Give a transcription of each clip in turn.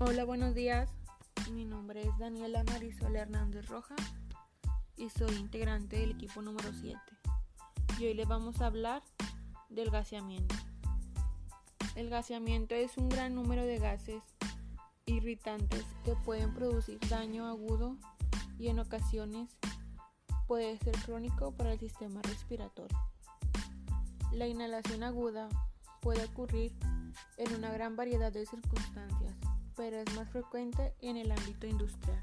Hola, buenos días. Mi nombre es Daniela Marisol Hernández Roja y soy integrante del equipo número 7. Y hoy les vamos a hablar del gaseamiento. El gaseamiento es un gran número de gases irritantes que pueden producir daño agudo y en ocasiones puede ser crónico para el sistema respiratorio. La inhalación aguda puede ocurrir en una gran variedad de circunstancias, pero es más frecuente en el ámbito industrial.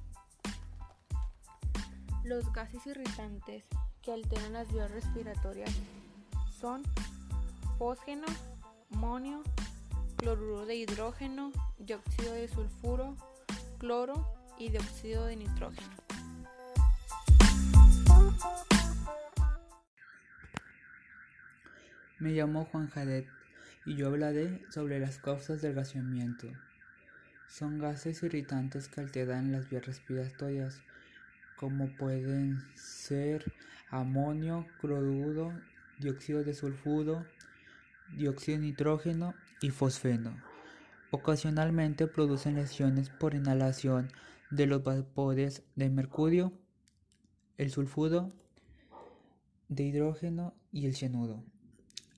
Los gases irritantes que alteran las vías respiratorias son fósgeno, monio, cloruro de hidrógeno, dióxido de sulfuro, cloro y dióxido de nitrógeno. Me llamo Juan Jadet y yo hablaré sobre las causas del gaseamiento. Son gases irritantes que alteran las vías respiratorias, como pueden ser amonio, cloruro, dióxido de sulfuro, dióxido de nitrógeno y fosfeno. Ocasionalmente producen lesiones por inhalación de los vapores de mercurio, el sulfuro, de hidrógeno y el cianuro.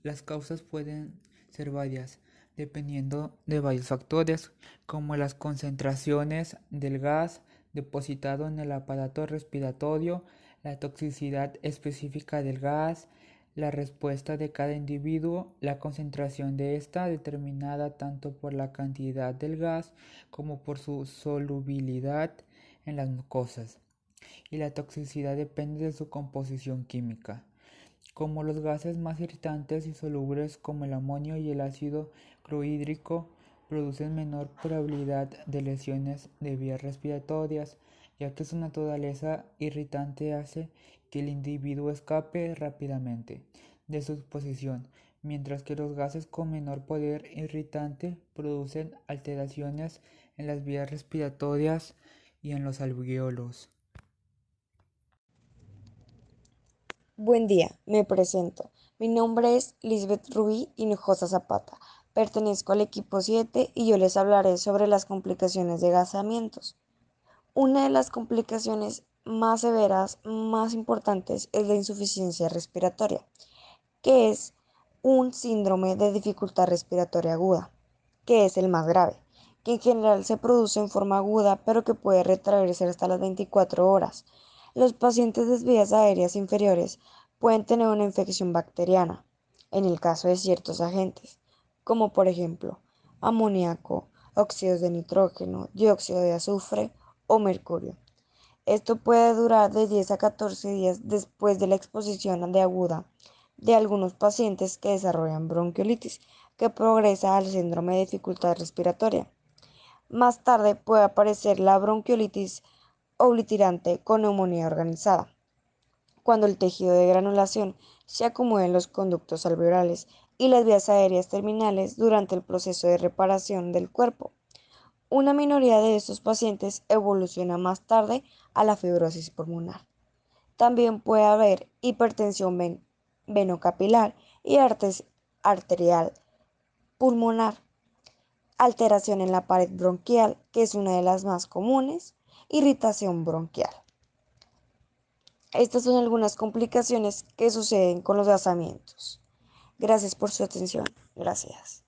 Las causas pueden ser varias, dependiendo de varios factores, como las concentraciones del gas depositado en el aparato respiratorio, la toxicidad específica del gas, la respuesta de cada individuo, la concentración de esta determinada tanto por la cantidad del gas como por su solubilidad en las mucosas. Y la toxicidad depende de su composición química. Como los gases más irritantes y solubles como el amonio y el ácido clorhídrico producen menor probabilidad de lesiones de vías respiratorias, ya que su naturaleza irritante hace que el individuo escape rápidamente de su exposición, mientras que los gases con menor poder irritante producen alteraciones en las vías respiratorias y en los alveolos. Buen día, me presento. Mi nombre es Lisbeth Rubí Hinojosa Zapata. Pertenezco al equipo 7 y yo les hablaré sobre las complicaciones de gasamientos. Una de las complicaciones más severas, más importantes, es la insuficiencia respiratoria, que es un síndrome de dificultad respiratoria aguda, que es el más grave, que en general se produce en forma aguda, pero que puede retraerse hasta las 24 horas los pacientes de vías aéreas inferiores pueden tener una infección bacteriana, en el caso de ciertos agentes, como por ejemplo amoníaco, óxidos de nitrógeno, dióxido de azufre o mercurio. Esto puede durar de 10 a 14 días después de la exposición de aguda de algunos pacientes que desarrollan bronquiolitis, que progresa al síndrome de dificultad respiratoria. Más tarde puede aparecer la bronquiolitis oblitirante con neumonía organizada. Cuando el tejido de granulación se acumula en los conductos alveolares y las vías aéreas terminales durante el proceso de reparación del cuerpo. Una minoría de estos pacientes evoluciona más tarde a la fibrosis pulmonar. También puede haber hipertensión venocapilar y arterial pulmonar, alteración en la pared bronquial, que es una de las más comunes, irritación bronquial. Estas son algunas complicaciones que suceden con los gasamientos. Gracias por su atención. Gracias.